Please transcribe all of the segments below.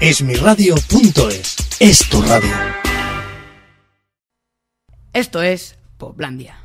Esmiradio.es es tu radio. Esto es Poplandia.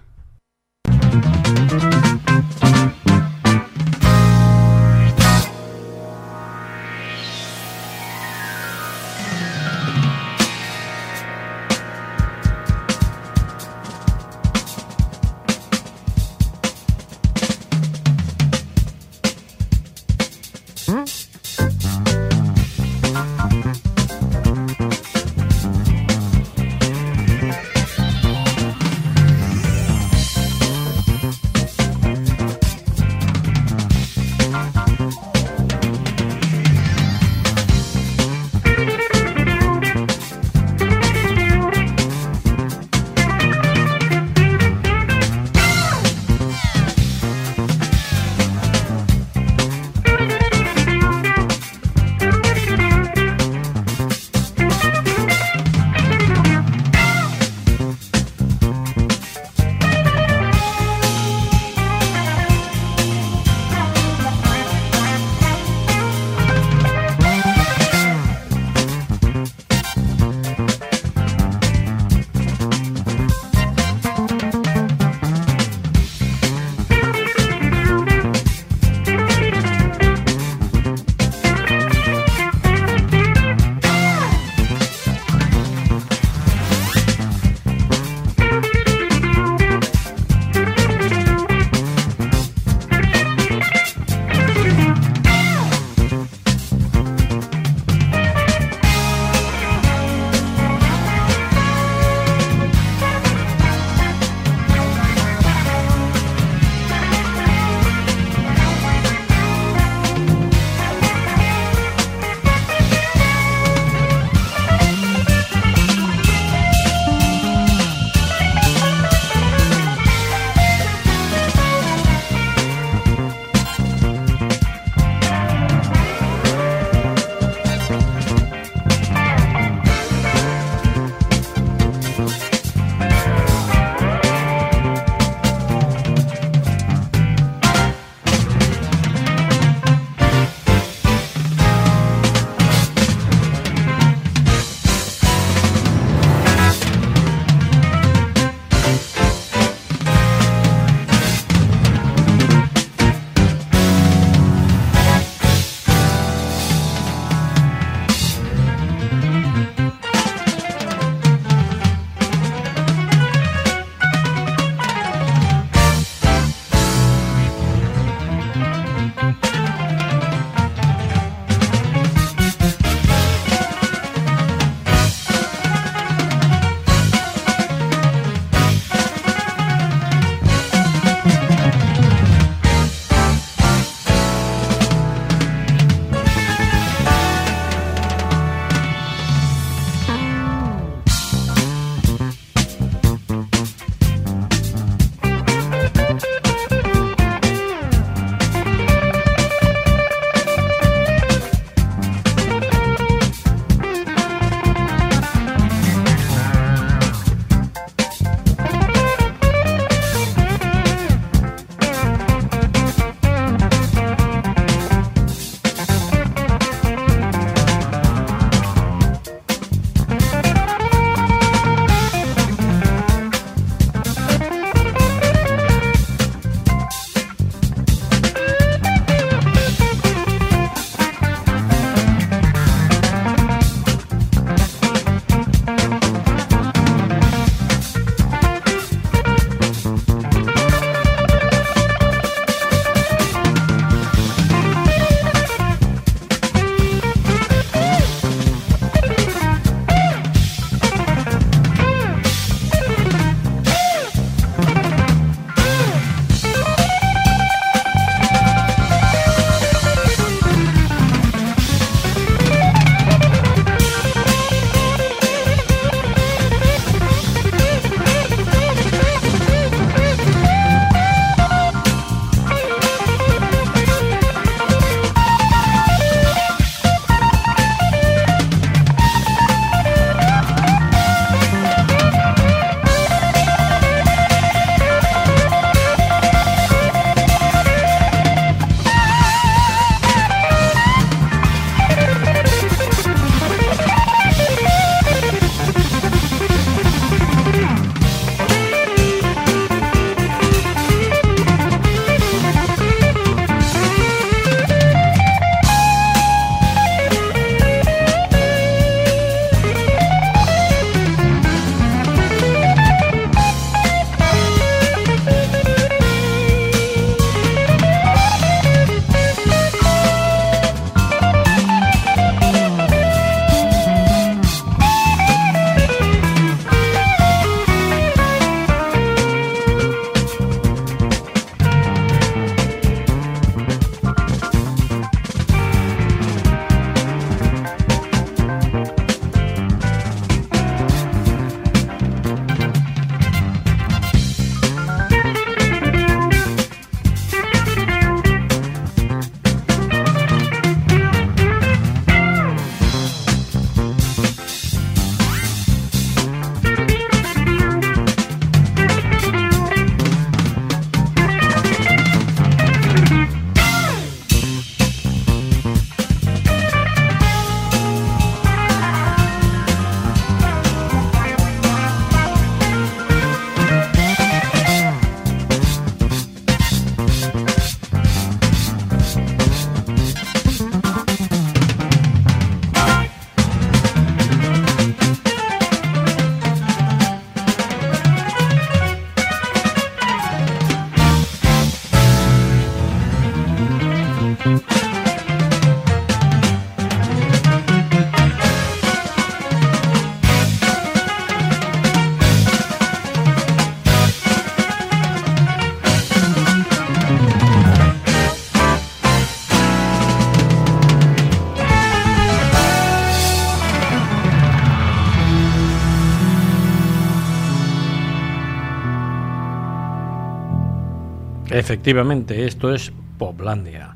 Efectivamente, esto es Poplandia.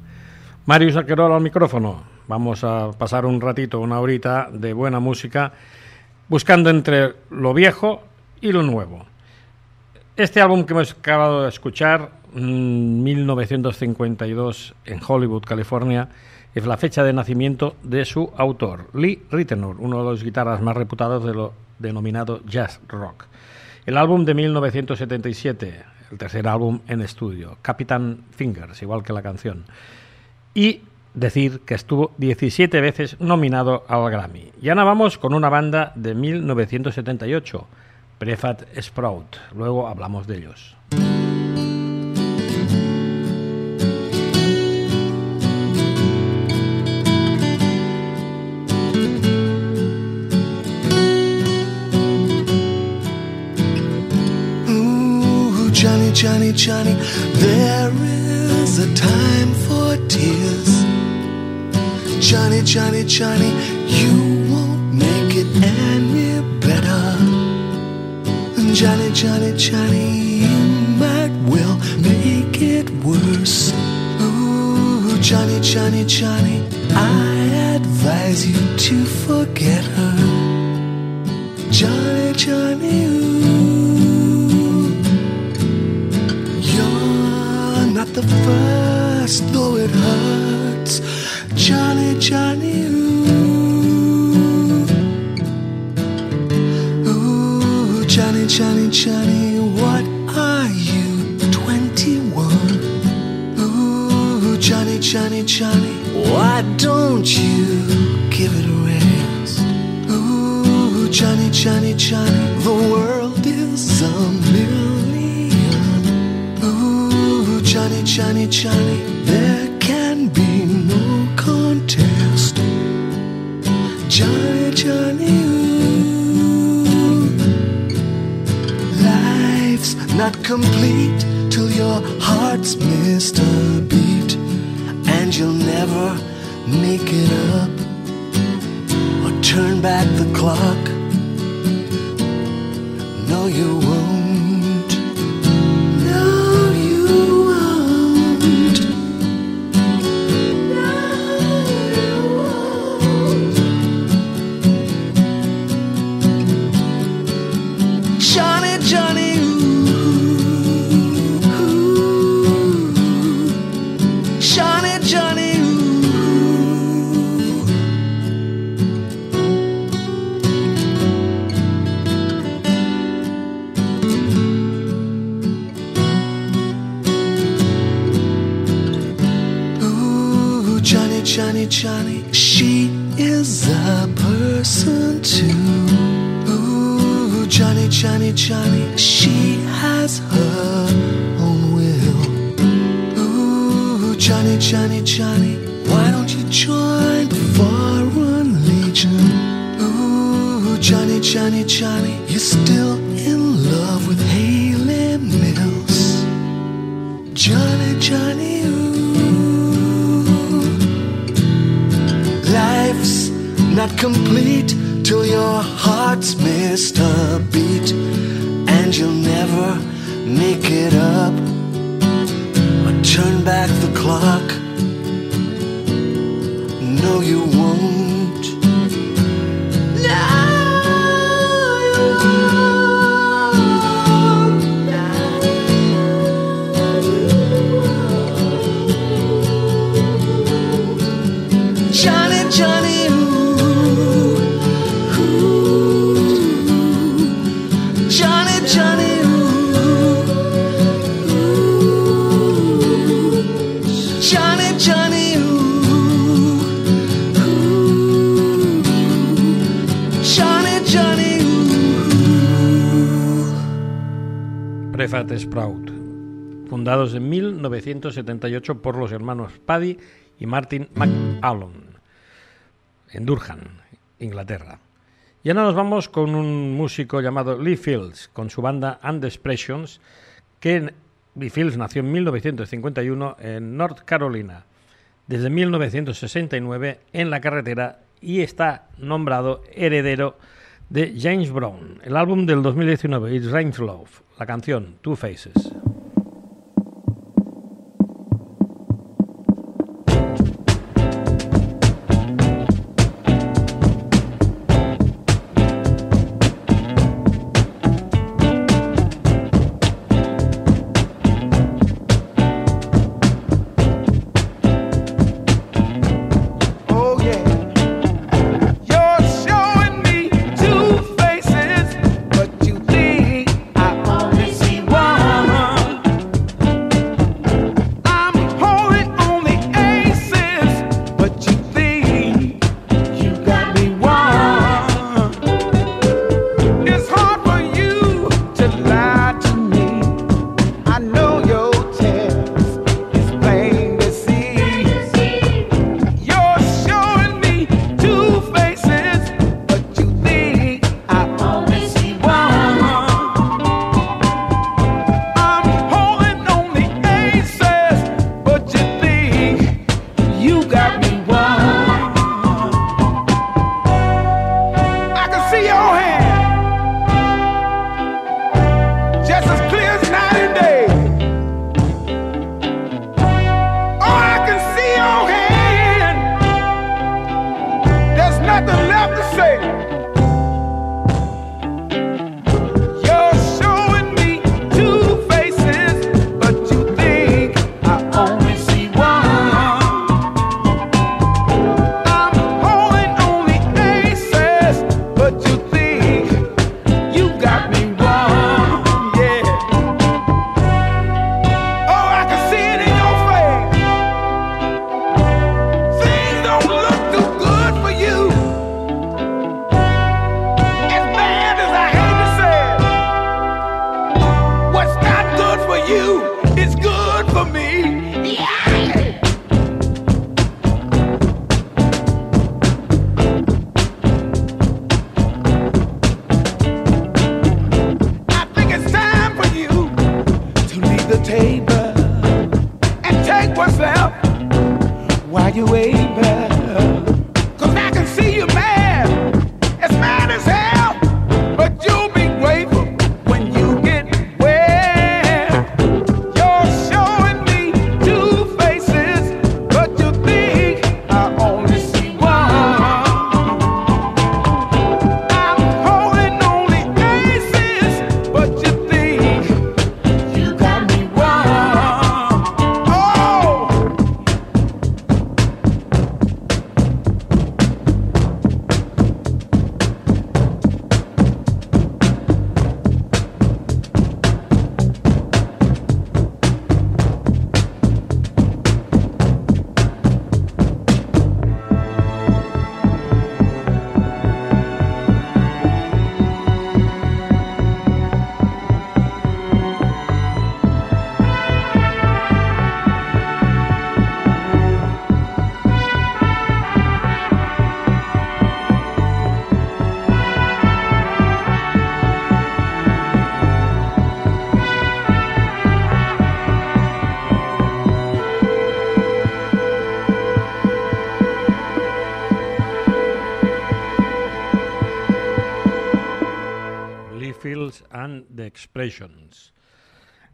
Marius Aquerol al micrófono. Vamos a pasar un ratito, una horita de buena música, buscando entre lo viejo y lo nuevo. Este álbum que hemos acabado de escuchar, 1952 en Hollywood, California, es la fecha de nacimiento de su autor, Lee Ritenour, uno de los guitarras más reputados de lo denominado jazz rock. El álbum de 1977, el tercer álbum en estudio, Captain Fingers, igual que la canción. Y decir que estuvo 17 veces nominado al Grammy. Y ahora vamos con una banda de 1978, Prefat Sprout. Luego hablamos de ellos. Johnny, Johnny, there is a time for tears. Johnny, Johnny, Johnny, you won't make it any better. Johnny, Johnny, Johnny, you might well make it worse. Ooh, Johnny, Johnny, Johnny, I advise you to forget her. Johnny, Johnny, first, though it hurts. Johnny, Johnny, ooh, ooh, Johnny, Johnny, Johnny, what are you? Twenty-one. Ooh, Johnny, Johnny, Johnny, why don't you give it a rest? Ooh, Johnny, Johnny, Johnny, the world is a million. Johnny, Johnny, Johnny, complete till your heart's missed a beat, and you'll never make it up or turn back the clock. No, you won't. Prefat Sprout, fundados en 1978 por los hermanos Paddy y Martin McAllon, en Durham, Inglaterra. Y ahora nos vamos con un músico llamado Lee Fields, con su banda And Expressions, que Lee Fields nació en 1951 en North Carolina, desde 1969 en la carretera y está nombrado heredero de James Brown. El álbum del 2019, It's Rain's Love, la canción Two Faces.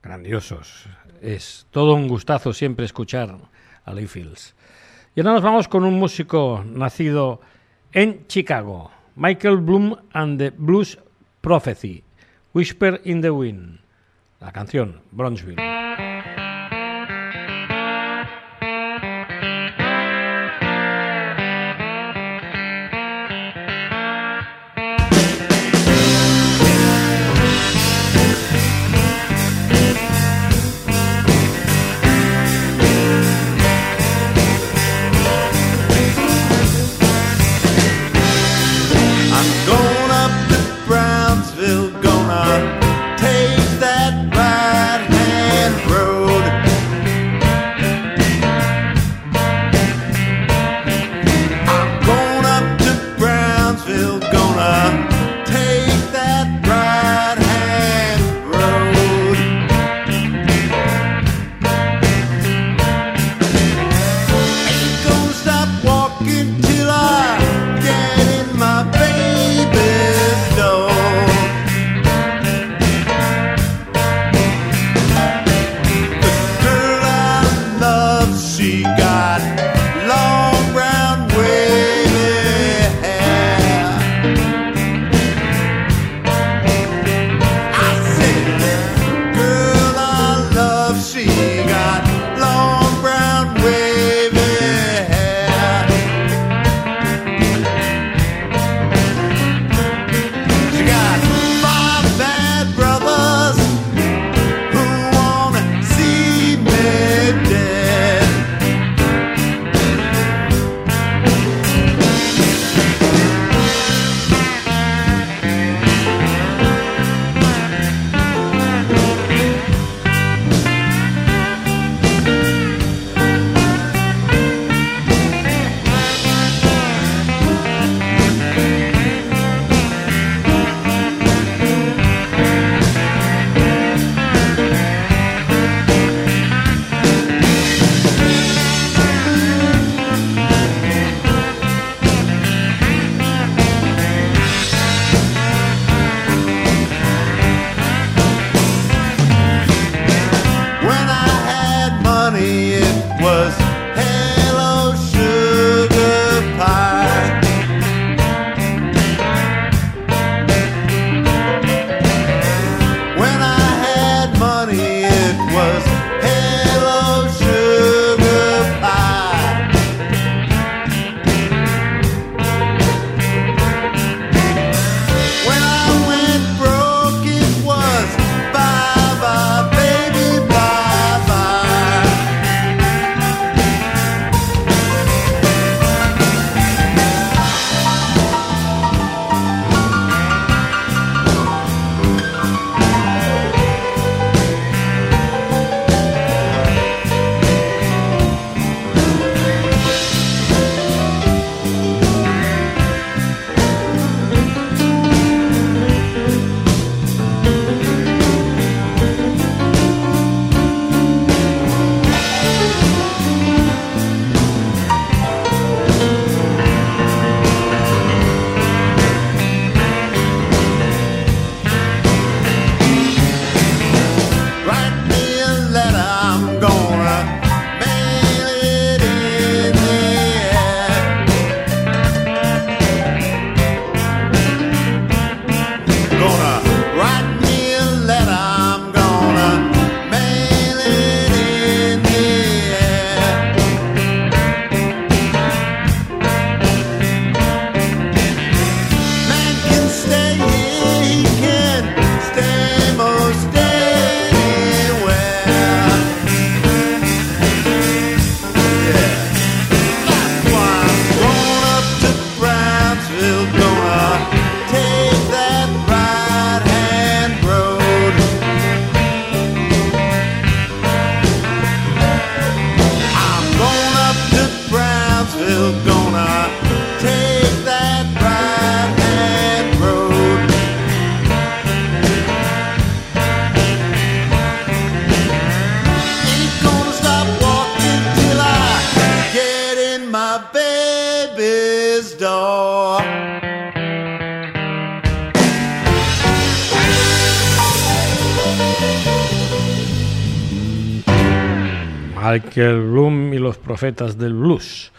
Grandiosos. Es todo un gustazo siempre escuchar a Lee Fields. Y ahora nos vamos con un músico nacido en Chicago, Michael Bloom and the Blues Prophecy, Whisper in the Wind, la canción Bronzeville. Michael Bloom y los profetas del blues.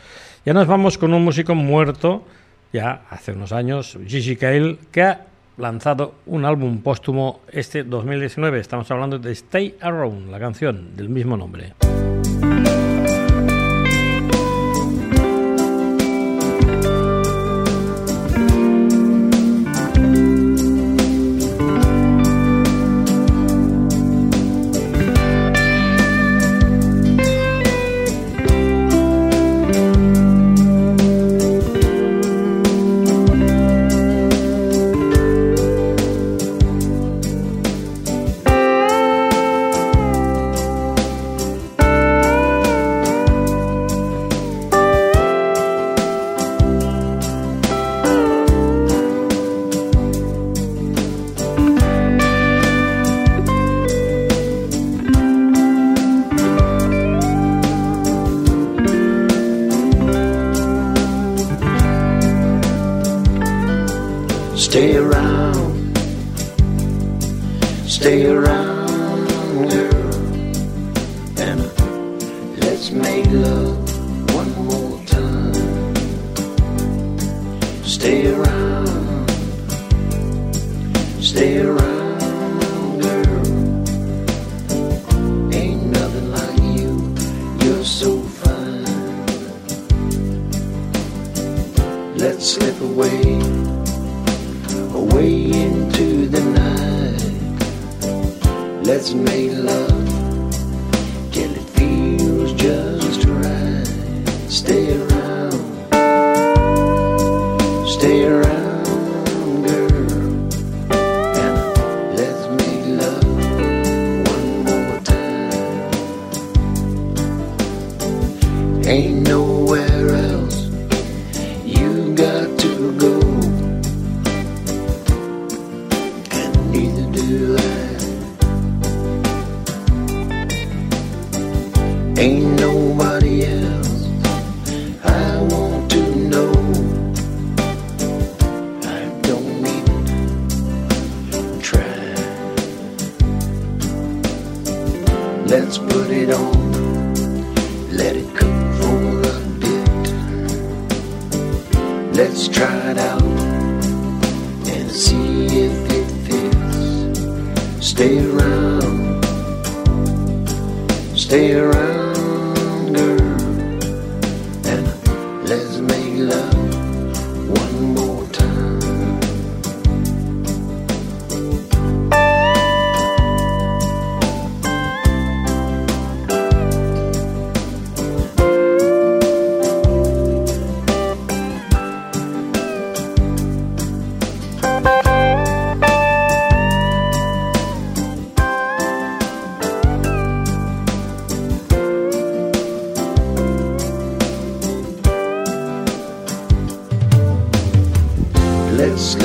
Ya nos vamos con un músico muerto, ya hace unos años, Gigi Cale, que ha lanzado un álbum póstumo este 2019. Estamos hablando de Stay Around, la canción del mismo nombre.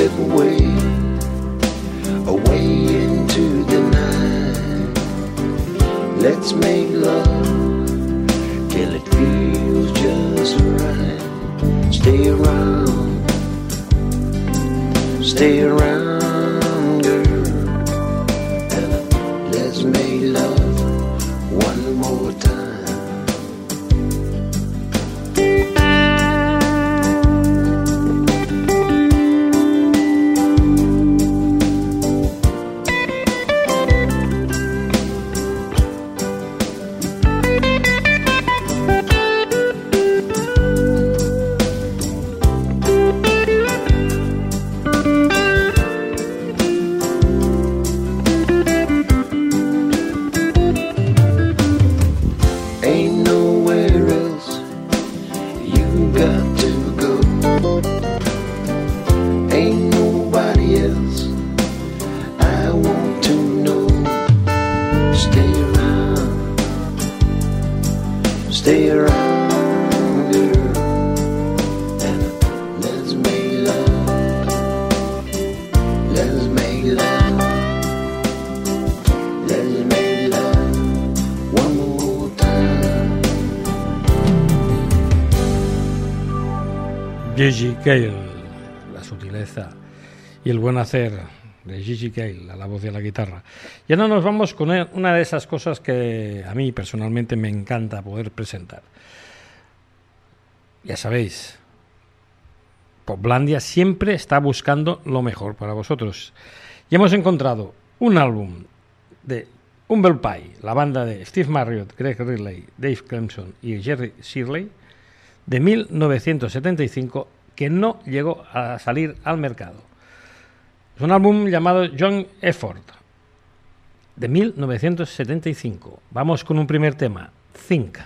slip away, away into the night. Let's make love till it feels just right. Stay around, stay around. Cale, la sutileza y el buen hacer de Gigi Cale a la voz y a la guitarra. Y ahora nos vamos con una de esas cosas que a mí personalmente me encanta poder presentar. Ya sabéis, Poplandia siempre está buscando lo mejor para vosotros. Y hemos encontrado un álbum de Humble Pie, la banda de Steve Marriott, Greg Ridley, Dave Clemson y Jerry Shirley, de 1975 que no llegó a salir al mercado. Es un álbum llamado Young Effort, de 1975. Vamos con un primer tema, Think.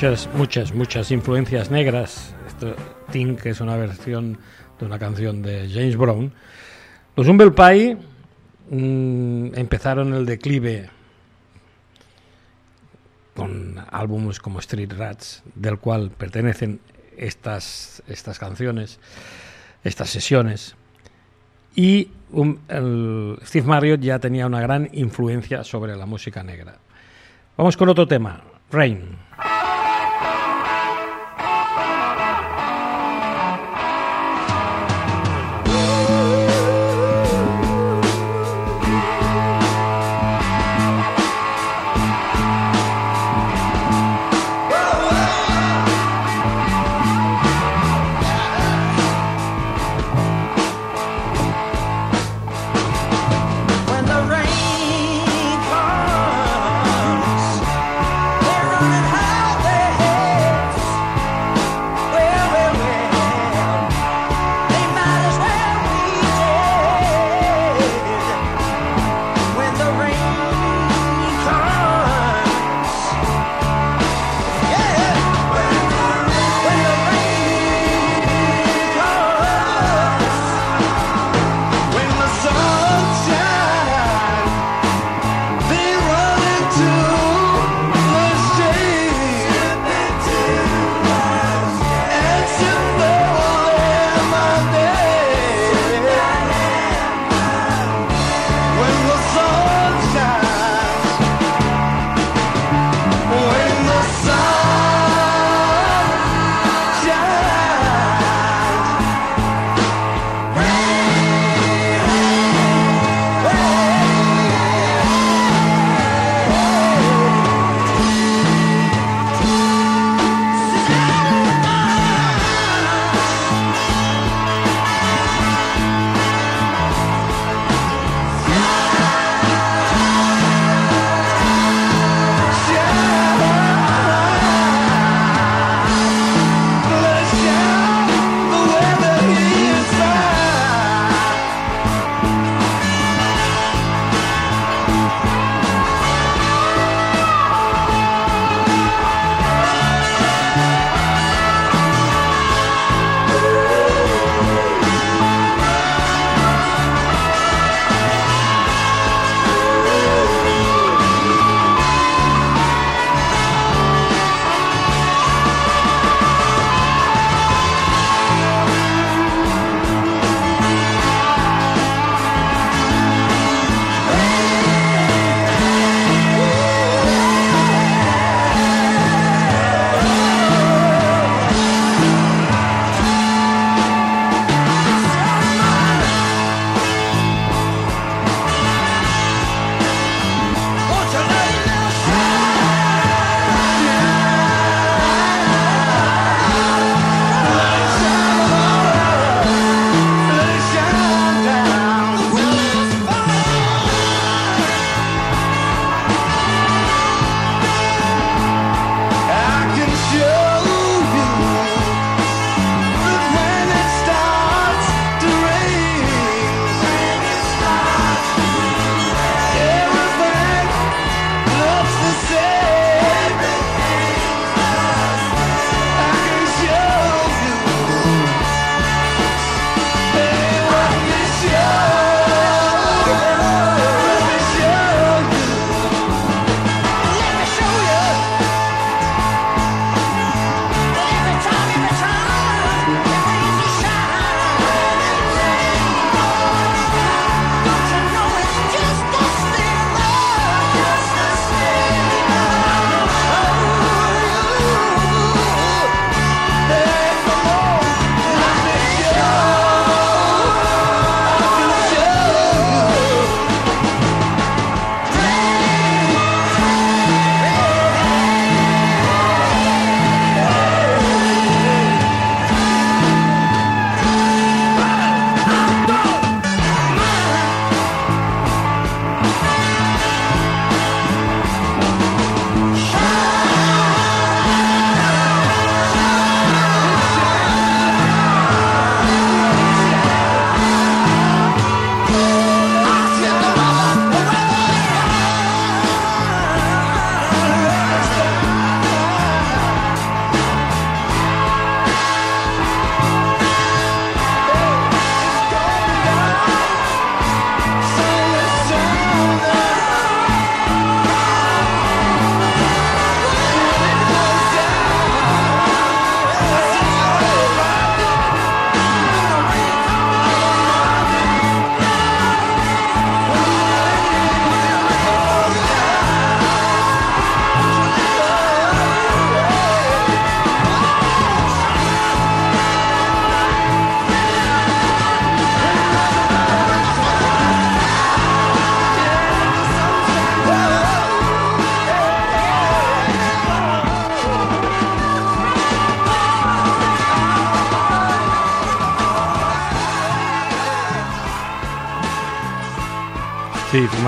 Muchas, muchas, muchas influencias negras. Esto, es una versión de una canción de James Brown. Los Humble Pie mm, empezaron el declive con álbumes como Street Rats, del cual pertenecen estas, estas canciones, estas sesiones. Y Steve Marriott ya tenía una gran influencia sobre la música negra. Vamos con otro tema, Rain.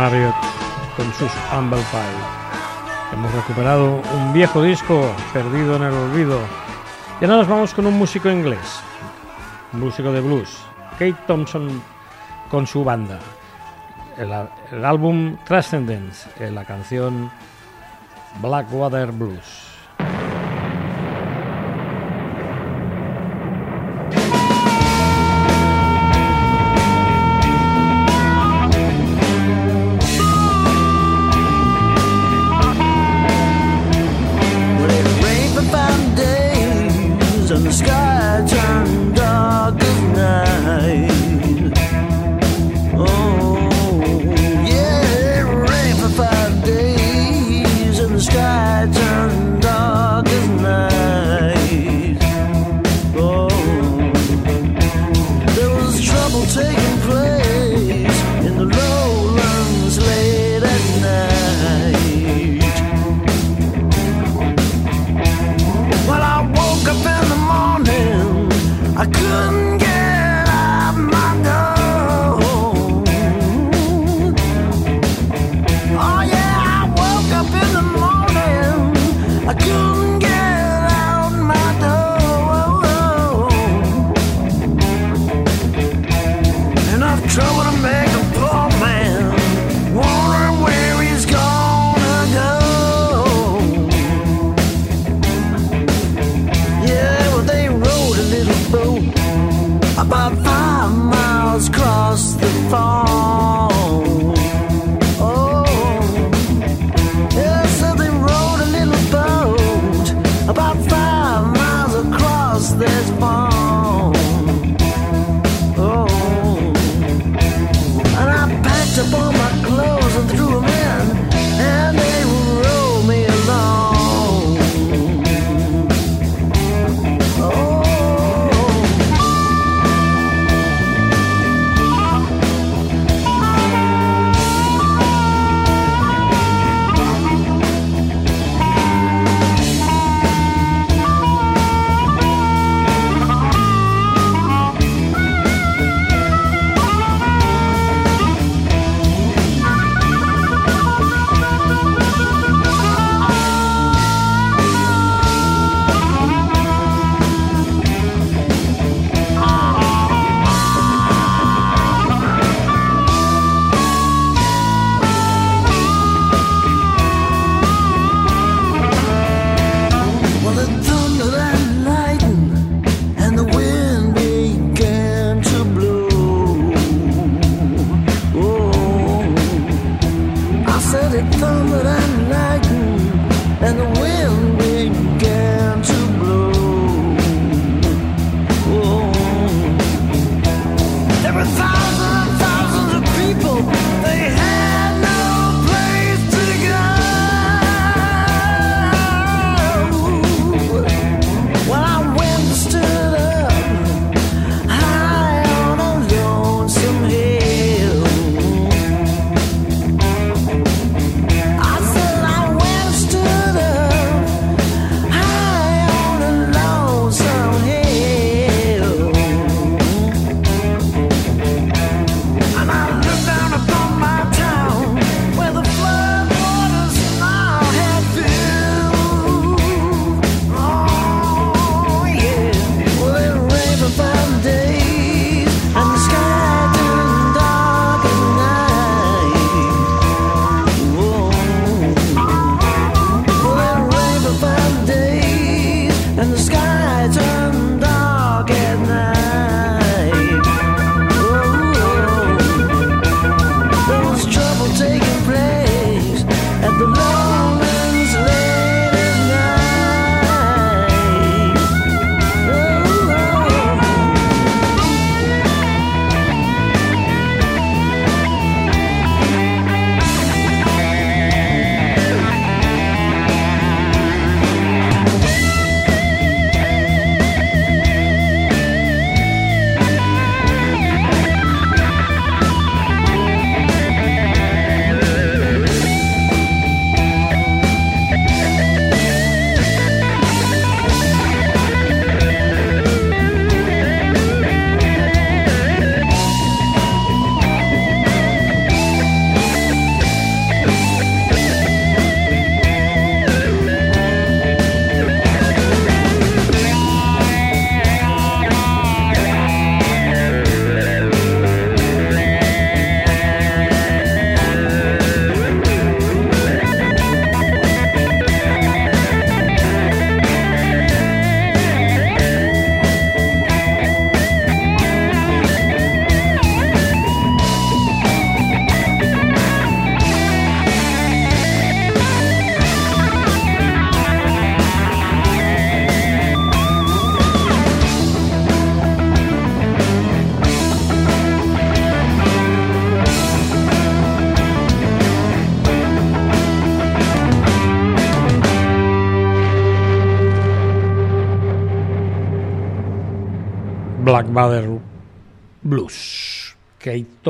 Marriott con sus Humble Pie. Hemos recuperado un viejo disco perdido en el olvido. Y ahora nos vamos con un músico inglés, un músico de blues, Kate Thompson con su banda. El, el álbum Transcendence, la canción Blackwater Blues.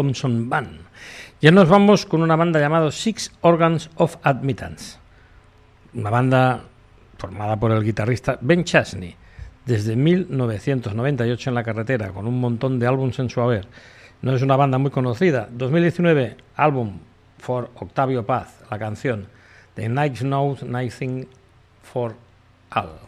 Thompson Band. Ya nos vamos con una banda llamada Six Organs of Admittance, una banda formada por el guitarrista Ben Chasney, desde 1998 en la carretera, con un montón de álbumes en su haber. No es una banda muy conocida. 2019, álbum for Octavio Paz, la canción The Night Knows Nothing for All.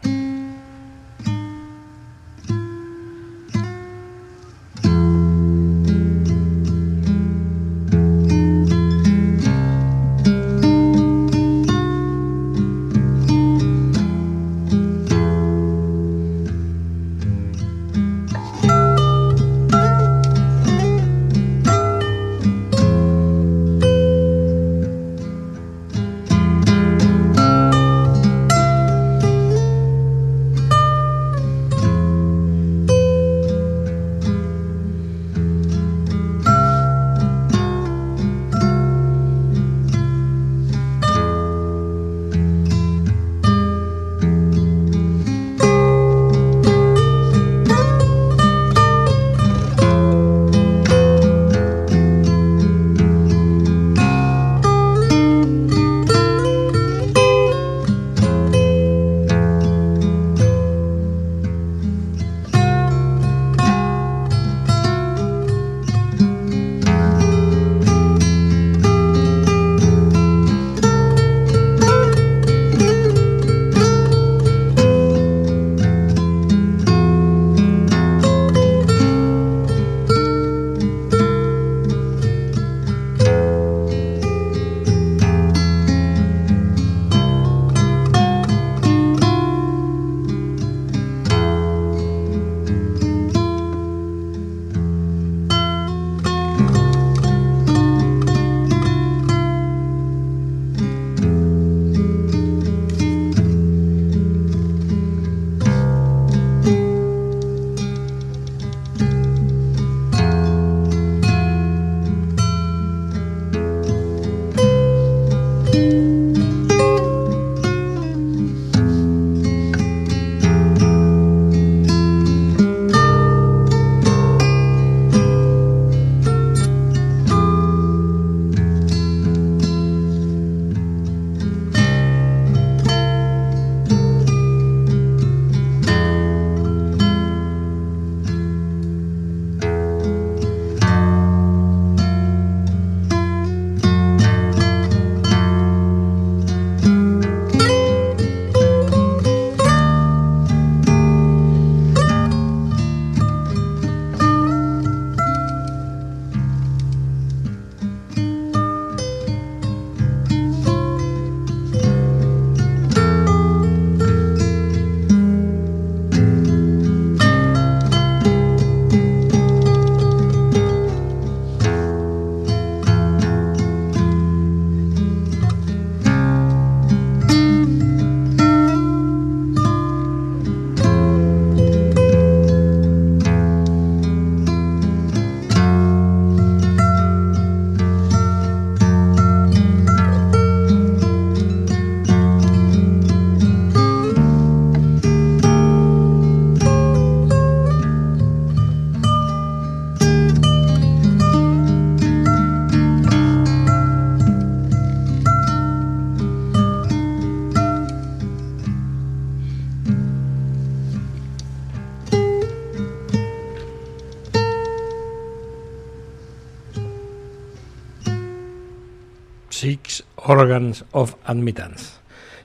Organs of Admittance.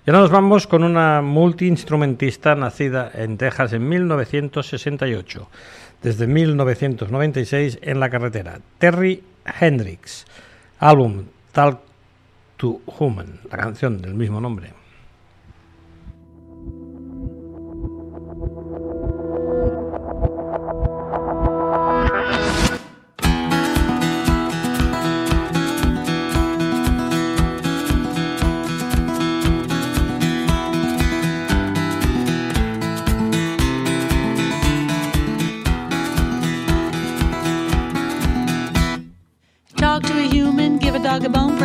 Y ahora nos vamos con una multiinstrumentista nacida en Texas en 1968, desde 1996 en la carretera, Terry Hendrix, álbum Talk to Human, la canción del mismo nombre.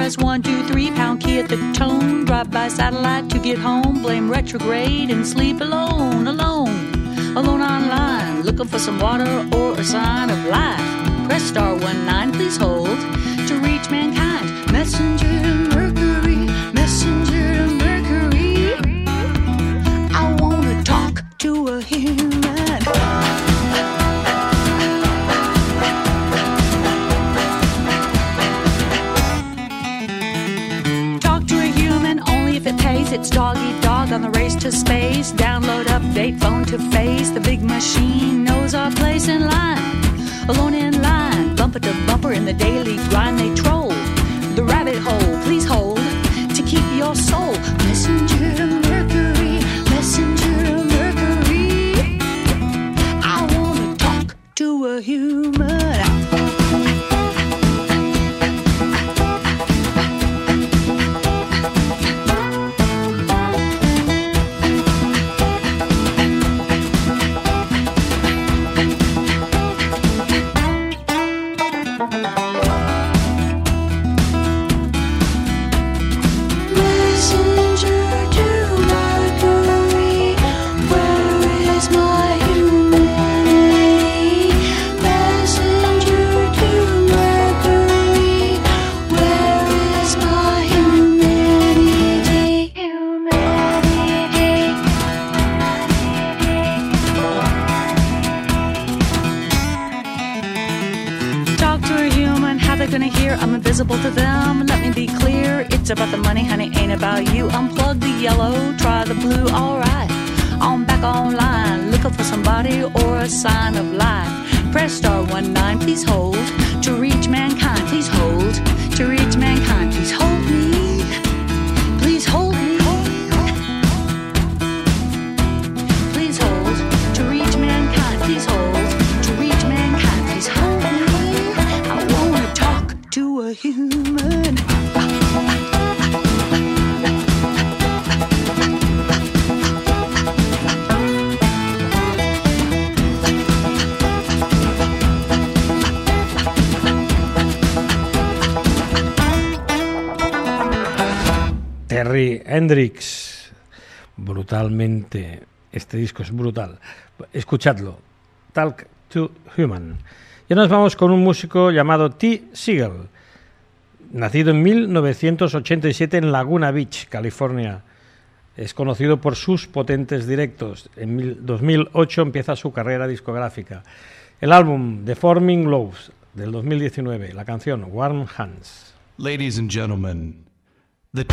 Press one, two, three, pound key at the tone. Drive by satellite to get home, blame retrograde and sleep alone, alone. alone online, looking for some water or a sign of life. Press star one nine, please hold to reach mankind. Messenger they gonna hear? I'm invisible to them. Let me be clear, it's about the money, honey, ain't about you. Unplug the yellow, try the blue, alright. I'm back online, looking for somebody or a sign of life. Press star one nine, please hold to reach mankind. Please hold to reach mankind. Terry Hendrix. Brutalmente. Este disco es brutal. Escuchadlo. Talk to Human. Ya nos vamos con un músico llamado T. Siegel. Nacido en 1987 en Laguna Beach, California. Es conocido por sus potentes directos. En mil- 2008 empieza su carrera discográfica. El álbum The Forming Loaves del 2019. La canción Warm Hands. Ladies and gentlemen, the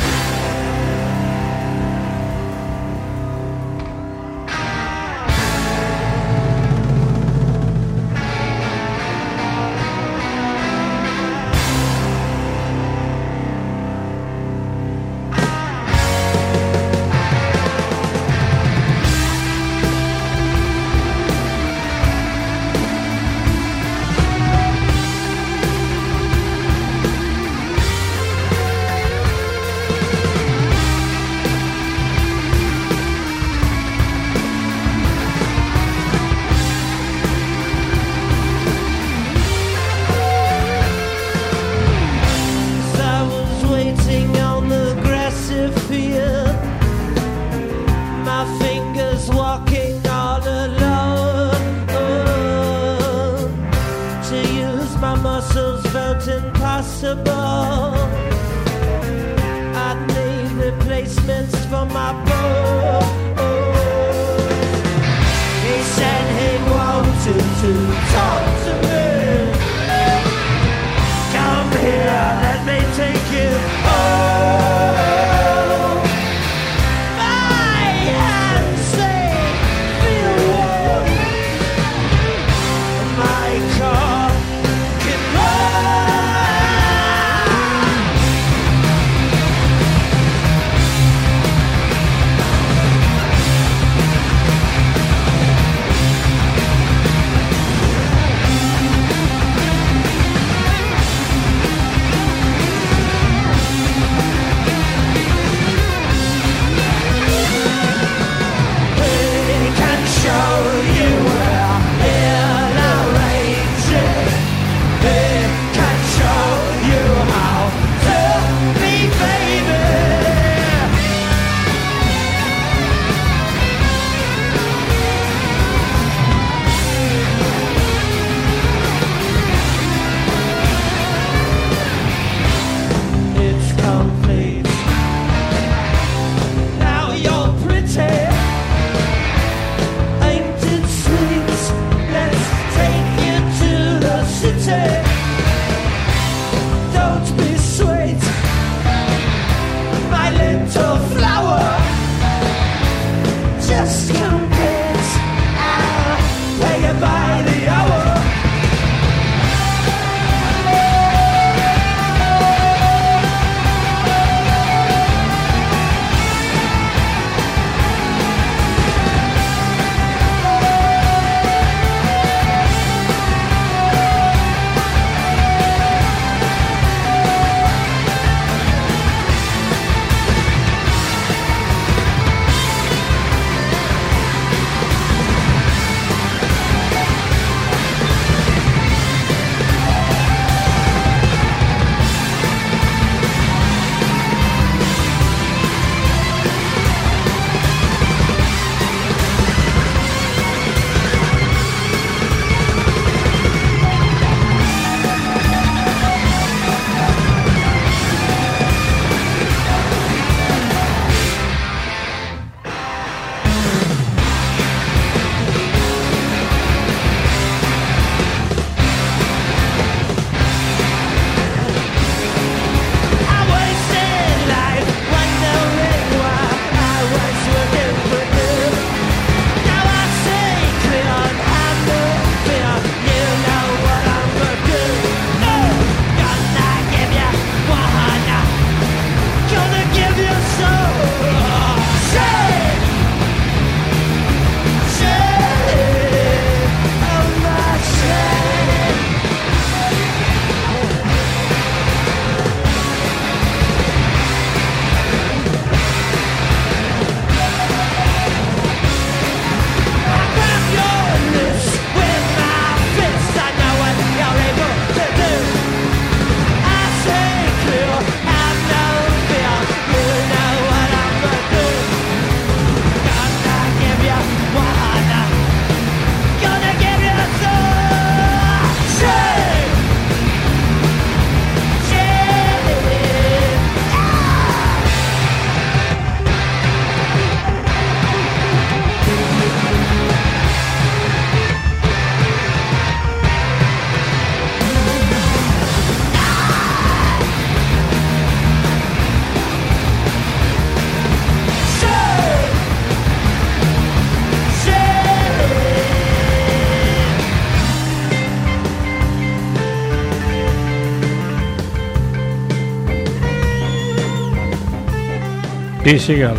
T. Seagal,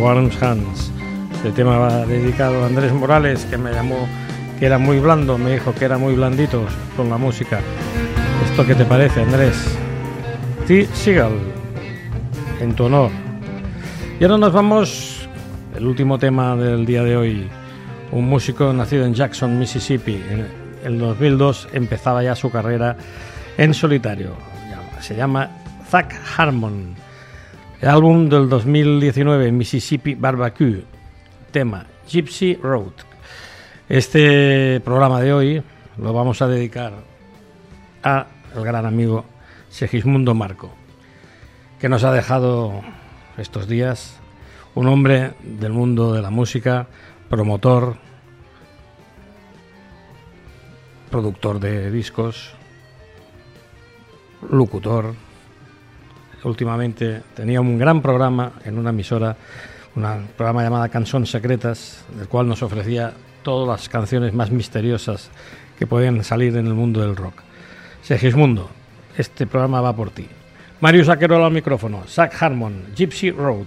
Warren's Hands. Este tema va dedicado a Andrés Morales, que me llamó que era muy blando, me dijo que era muy blandito con la música. ¿Esto qué te parece, Andrés? T. Seagal, en tu honor. Y ahora nos vamos, el último tema del día de hoy. Un músico nacido en Jackson, Mississippi. En el 2002 empezaba ya su carrera en solitario. Se llama Zach Harmon. El álbum del 2019, Mississippi Barbecue. Tema Gypsy Road. Este programa de hoy lo vamos a dedicar a el gran amigo Segismundo Marco, que nos ha dejado estos días un hombre del mundo de la música, promotor, productor de discos, locutor. Últimamente tenía un gran programa en una emisora, un programa llamado Canción Secretas, del cual nos ofrecía todas las canciones más misteriosas que podían salir en el mundo del rock. Segismundo, este programa va por ti. Marius Aquerola al micrófono, Zach Harmon, Gypsy Road.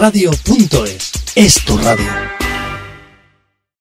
Esmiradio.es es tu radio.